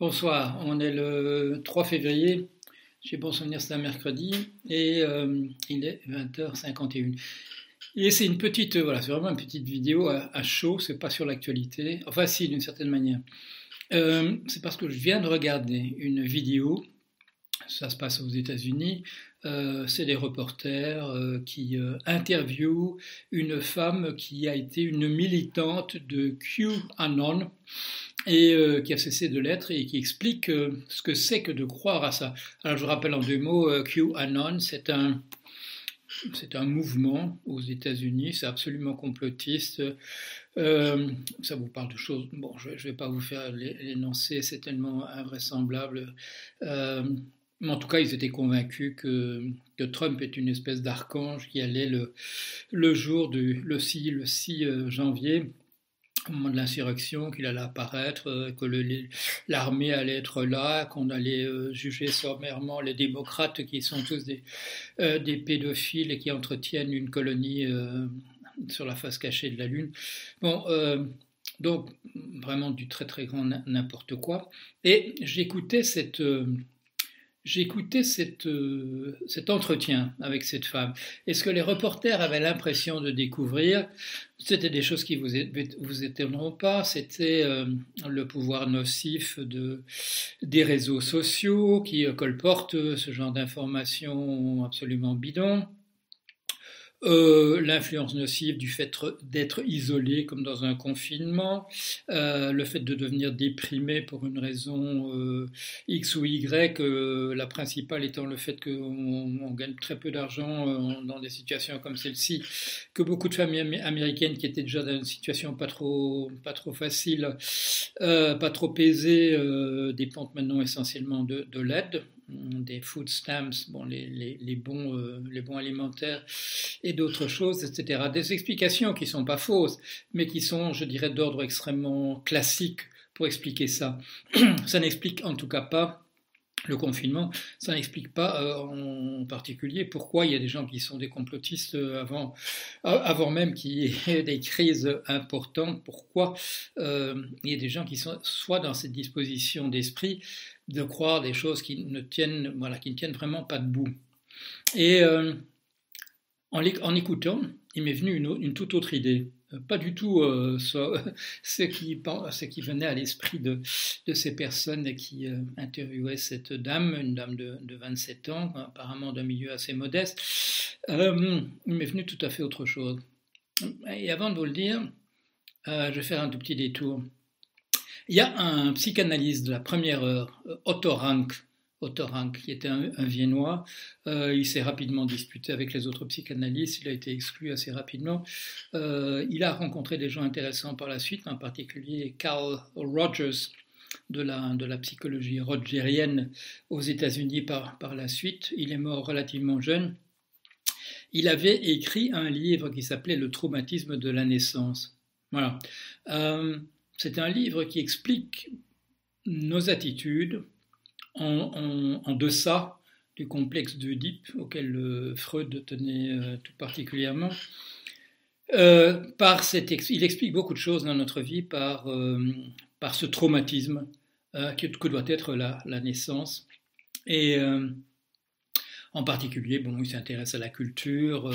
Bonsoir, on est le 3 février, j'ai bon souvenir c'est un mercredi, et euh, il est 20h51. Et c'est une petite, voilà, c'est vraiment une petite vidéo à, chaud, c'est pas sur l'actualité, enfin si d'une certaine manière. Euh, c'est parce que je viens de regarder une vidéo, ça se passe aux États-Unis, euh, c'est des reporters qui interviewent une femme qui a été une militante de QAnon et euh, qui a cessé de l'être et qui explique euh, ce que c'est que de croire à ça. Alors je rappelle en deux mots, euh, QAnon, c'est un, c'est un mouvement aux États-Unis, c'est absolument complotiste. ça vous parle de choses, bon, je ne vais pas vous faire l'énoncer, c'est tellement invraisemblable. Mais en tout cas, ils étaient convaincus que, Trump est une espèce d'archange qui allait le, le jour du le 6, le 6 janvier au moment de l'insurrection qu'il allait apparaître, euh, que l'armée allait être là, qu'on allait euh, juger sommairement les démocrates qui sont tous des, euh, des pédophiles et qui entretiennent une colonie sur la face cachée de la Lune. Bon, donc vraiment du très très grand n'importe quoi. Et j'écoutais cette J'écoutais euh, cet entretien avec cette femme. Et ce que les reporters avaient l'impression de découvrir, c'était des choses qui vous, vous étonneront pas, c'était euh, le pouvoir nocif de, des réseaux sociaux qui euh, colportent ce genre d'informations absolument bidons. Euh, l'influence nocive du fait d'être isolé comme dans un confinement, euh, le fait de devenir déprimé pour une raison euh, X ou Y, la principale étant le fait qu'on gagne très peu d'argent dans des situations comme celle-ci, que beaucoup de familles américaines qui étaient déjà dans une situation pas trop, pas trop facile, pas trop aisée, dépendent maintenant essentiellement de, de l'aide des food stamps, bon, les, les, bons, euh, les bons alimentaires et d'autres choses, etc. Des explications qui ne sont pas fausses, mais qui sont, je dirais, d'ordre extrêmement classique pour expliquer ça. ça n'explique en tout cas pas le confinement, ça n'explique pas euh, en particulier pourquoi il y a des gens qui sont des complotistes euh, avant, avant même qu'il y ait des crises importantes, pourquoi il y a des gens qui sont soit dans cette disposition d'esprit, de croire des choses qui ne tiennent, voilà, qui ne tiennent vraiment pas debout. Et euh, en, écoutant, il m'est venu une, toute autre idée. Euh, pas du tout euh, ce, qui, venait à l'esprit de, ces personnes qui interviewaient cette dame, une dame de, de 27 ans, apparemment d'un milieu assez modeste. il m'est venu tout à fait autre chose. Et avant de vous le dire, je vais faire un tout petit détour. Il y a un psychanalyste de la première heure, euh, Otto Rank, Otto Rank qui était un, Viennois. Euh, il s'est rapidement disputé avec les autres psychanalystes, il a été exclu assez rapidement. Euh, il a rencontré des gens intéressants par la suite, en particulier Carl Rogers de la, de la psychologie rogerienne aux États-Unis par, par la suite. Il est mort relativement jeune. Il avait écrit un livre qui s'appelait Le traumatisme de la naissance. Voilà. C'est un livre qui explique nos attitudes en, deçà du complexe d'Oedipe auquel euh, Freud tenait euh, tout particulièrement. Euh, par il explique beaucoup de choses dans notre vie par, par ce traumatisme que, que, doit être la, la naissance. Et en particulier, bon, il s'intéresse à la culture,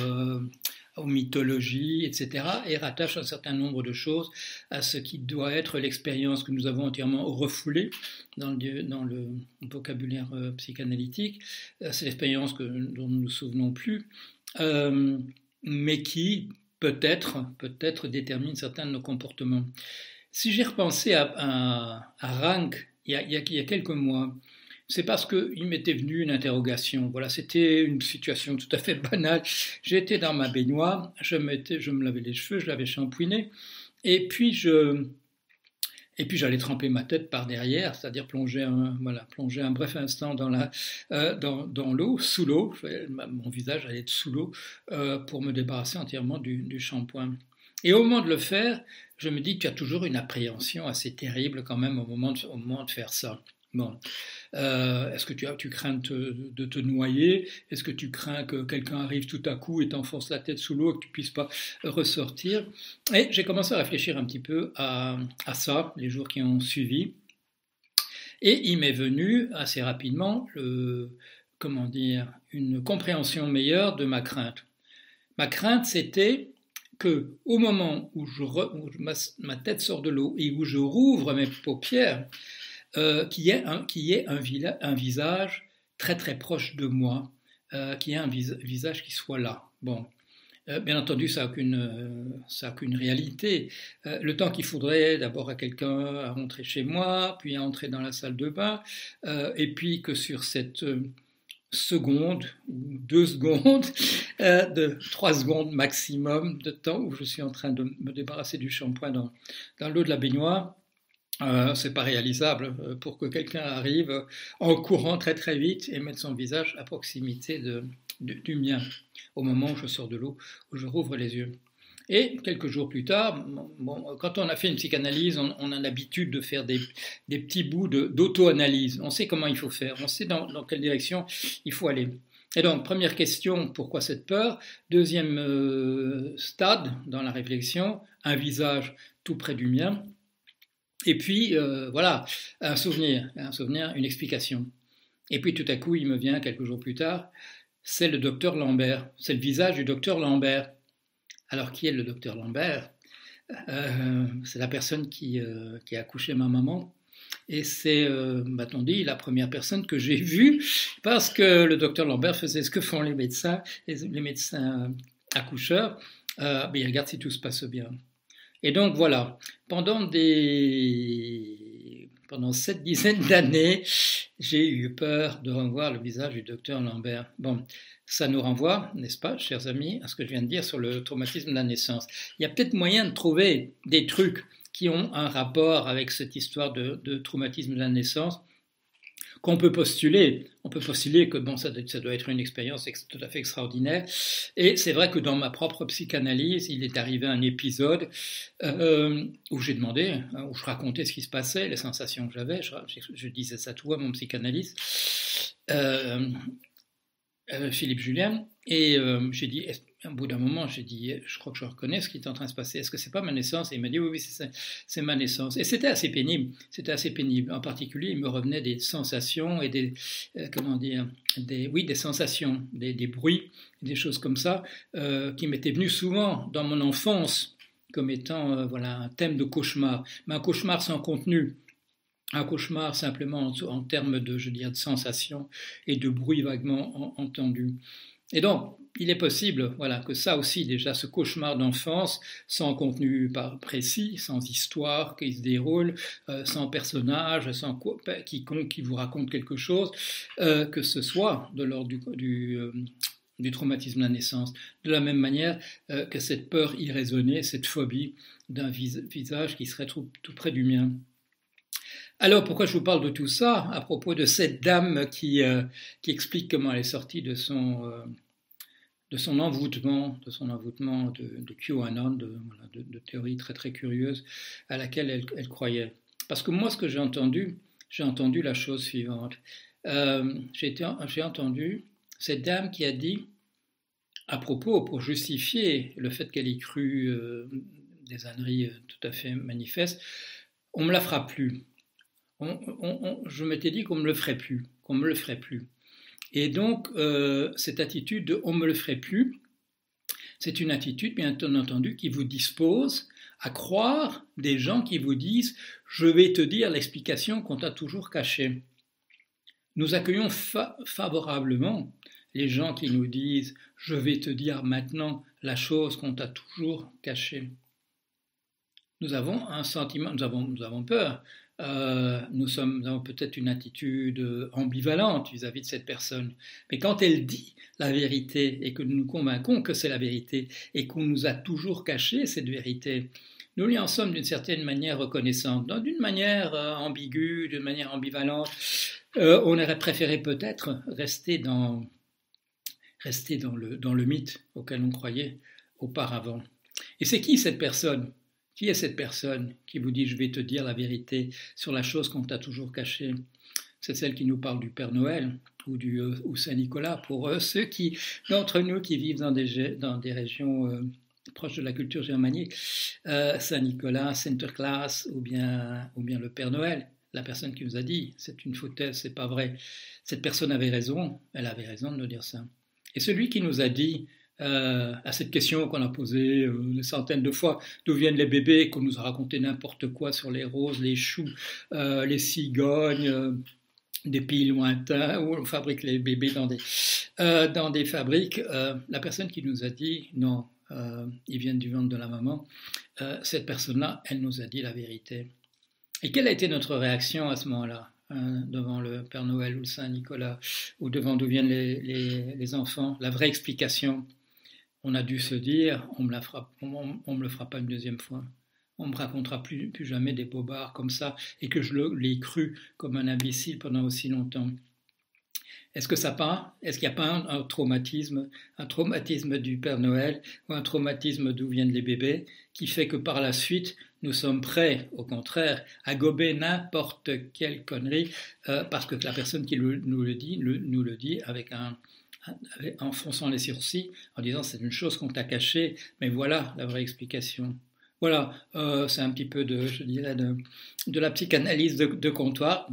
aux mythologies, etc., et rattache un certain nombre de choses à ce qui doit être l'expérience que nous avons entièrement refoulée dans le, vocabulaire euh, psychanalytique. Euh, c'est l'expérience dont nous ne nous souvenons plus, euh, mais qui peut-être peut-être détermine certains de nos comportements. Si j'ai repensé à, Rank il y a quelques mois, c'est parce qu'il m'était venu une interrogation. Voilà, c'était une situation tout à fait banale. J'étais dans ma baignoire, je, je me lavais les cheveux, je l'avais shampouiné, et puis je, et puis j'allais tremper ma tête par derrière, c'est-à-dire plonger un, voilà, plonger un bref instant dans la, euh, dans, l'eau, sous l'eau. Mon visage allait être sous l'eau euh, pour me débarrasser entièrement du, shampoing. Et au moment de le faire, je me dis qu'il y a toujours une appréhension assez terrible quand même au moment au moment de faire ça. Euh, est-ce que tu, as, tu crains de, te noyer? Est-ce que tu crains que quelqu'un arrive tout à coup et t'enfonce la tête sous l'eau et que tu puisses pas ressortir? Et j'ai commencé à réfléchir un petit peu à, ça les jours qui ont suivi. Et il m'est venu assez rapidement le, comment dire, une compréhension meilleure de ma crainte. Ma crainte, c'était que au moment où, je ma, tête sort de l'eau et où je rouvre mes paupières, euh, qu'il y ait, un, un, un, visage très très proche de moi, euh, qu'il y ait un visage qui soit là. Bon, euh, bien entendu, ça n'a aucune, euh, aucune, réalité. Euh, le temps qu'il faudrait d'abord à quelqu'un à rentrer chez moi, puis à entrer dans la salle de bain, et puis que sur cette seconde ou deux secondes, de trois secondes maximum de temps où je suis en train de me débarrasser du shampoing dans, dans l'eau de la baignoire, euh, c'est pas réalisable pour que quelqu'un arrive en courant très très vite et mette son visage à proximité du mien au moment où je sors de l'eau, où je rouvre les yeux. Et quelques jours plus tard, quand on a fait une psychanalyse, on, a l'habitude de faire des, petits bouts d'auto-analyse. On sait comment il faut faire, on sait dans, dans, quelle direction il faut aller. Et donc, première question, pourquoi cette peur? Deuxième euh, stade dans la réflexion, un visage tout près du mien. Et puis, euh, voilà, un souvenir, un souvenir, une explication. Et puis tout à coup, il me vient quelques jours plus tard, c'est le docteur Lambert, c'est le visage du docteur Lambert. Alors qui est le docteur Lambert? Euh, C'est la personne qui, euh, qui, a accouché ma maman. Et c'est, m'a-t-on dit, la première personne que j'ai vue, parce que le docteur Lambert faisait ce que font les médecins, les, médecins accoucheurs, mais il regarde si tout se passe bien. Et donc voilà, pendant des pendant cette dizaine d'années, j'ai eu peur de revoir le visage du docteur Lambert. Bon, ça nous renvoie, n'est-ce pas, chers amis, à ce que je viens de dire sur le traumatisme de la naissance. Il y a peut-être moyen de trouver des trucs qui ont un rapport avec cette histoire de, de traumatisme de la naissance qu'on. On peut postuler que bon, ça, doit être une expérience tout à fait extraordinaire. Et c'est vrai que dans ma propre psychanalyse, il est arrivé un épisode euh, où j'ai demandé, hein, où je racontais ce qui se passait, les sensations que j'avais. Je, disais ça tout à mon psychanalyste, euh, euh, Philippe Julien, et j'ai dit au bout d'un moment, j'ai dit, je crois que je reconnais ce qui est en train de se passer. Est-ce que c'est pas ma naissance? Et il m'a dit, oui, oui, c'est ma naissance. Et c'était assez pénible. C'était assez pénible. En particulier, il me revenait des sensations et des, euh, comment dire, des, oui, des sensations, des, bruits, des choses comme ça, euh, qui m'étaient venues souvent dans mon enfance comme étant, euh, voilà, un thème de cauchemar. Mais un cauchemar sans contenu. Un cauchemar simplement en, termes de, je dirais, de sensations et de bruits vaguement entendus. Et donc, il est possible voilà, que ça aussi, déjà, ce cauchemar d'enfance, sans contenu précis, sans histoire qui se déroule, euh, sans personnage, sans ben, quiconque qui vous raconte quelque chose, euh, que ce soit de l'ordre du, euh, du, traumatisme de la naissance, de la même manière que cette peur irraisonnée, cette phobie d'un visage qui serait tout, près du mien. Alors pourquoi je vous parle de tout ça à propos de cette dame qui, qui explique comment elle est sortie de son de son envoûtement, de son envoûtement de, QAnon, de, de, théorie très très curieuse à laquelle elle, croyait. Parce que moi, ce que j'ai entendu, j'ai entendu la chose suivante. Euh, j'ai entendu cette dame qui a dit, à propos, pour justifier le fait qu'elle y cru euh, des âneries euh, tout à fait manifestes, on me la fera plus. Je m'étais dit qu'on me le ferait plus, qu'on me le ferait plus. Et donc, euh, cette attitude de on me le ferait plus, c'est une attitude, bien entendu, qui vous dispose à croire des gens qui vous disent je vais te dire l'explication qu'on t'a toujours cachée. Nous accueillons favorablement les gens qui nous disent je vais te dire maintenant la chose qu'on t'a toujours cachée. Nous avons un sentiment, nous avons, nous avons peur euh, nous, sommes, avons peut-être une attitude ambivalente vis-à-vis de cette personne. Mais quand elle dit la vérité et que nous nous convainquons que c'est la vérité et qu'on nous a toujours caché cette vérité, nous lui en sommes d'une certaine manière reconnaissants. D'une manière euh, ambiguë, d'une manière ambivalente, euh, on aurait préféré peut-être rester dans, dans dans le mythe auquel on croyait auparavant. Et c'est qui cette personne? Qui est cette personne qui vous dit je vais te dire la vérité sur la chose qu'on t'a toujours cachée? C'est celle qui nous parle du Père Noël ou du euh, Saint-Nicolas pour eux, ceux qui d'entre nous qui vivent dans des, dans des régions euh, proches de la culture germanique, euh, Saint-Nicolas, Sinterklaas ou bien, ou bien le Père Noël. la personne qui nous a dit c'est une foutaise, c'est pas vrai. Cette personne avait raison, elle avait raison de nous dire ça. Et celui qui nous a dit euh, à cette question qu'on a posée euh, des centaines de fois, d'où viennent les bébés, qu'on nous a raconté n'importe quoi sur les roses, les choux, euh, les cigognes, des pays lointains où on fabrique les bébés dans des, dans des fabriques. la personne qui nous a dit non, ils viennent du ventre de la maman, cette personne-là, elle nous a dit la vérité. Et quelle a été notre réaction à ce moment-là Hein, devant le Père Noël ou le Saint Nicolas, ou devant d'où viennent les, enfants, la vraie explication, on a dû se dire, on ne me, le fera pas une deuxième fois. On me racontera plus, jamais des bobards comme ça, et que je l'ai cru comme un imbécile pendant aussi longtemps. Est-ce que ça pas Est-ce qu'il n'y a pas un, traumatisme, un traumatisme du Père Noël ou un traumatisme d'où viennent les bébés, qui fait que par la suite nous sommes prêts, au contraire, à gober n'importe quelle connerie euh, parce que la personne qui nous le dit nous le dit avec un, en fronçant les sourcils, en disant c'est une chose qu'on t'a cachée, mais voilà la vraie explication. Voilà, euh, c'est un petit peu de, je dirais, de, de la psychanalyse de, comptoir,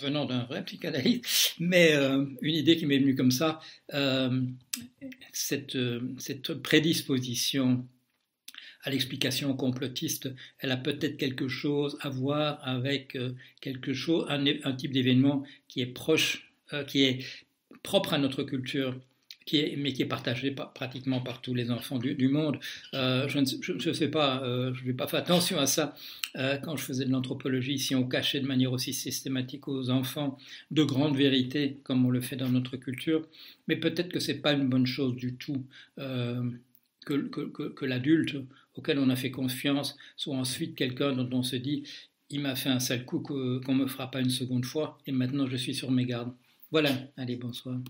venant d'un vrai psychanalyste, mais euh, une idée qui m'est venue comme ça, euh, cette, cette, prédisposition à l'explication complotiste, elle a peut-être quelque chose à voir avec quelque chose, un, un type d'événement qui est proche, qui est propre à notre culture qui est, mais qui est partagé pratiquement par tous les enfants du, monde. Euh, je ne sais pas, euh, je n'ai pas fait attention à ça euh, quand je faisais de l'anthropologie, si on cachait de manière aussi systématique aux enfants de grandes vérités comme on le fait dans notre culture, mais peut-être que ce n'est pas une bonne chose du tout que, que, que, l'adulte auquel on a fait confiance soit ensuite quelqu'un dont on se dit il m'a fait un sale coup qu'on ne me fera pas une seconde fois et maintenant je suis sur mes gardes. Voilà, allez, bonsoir.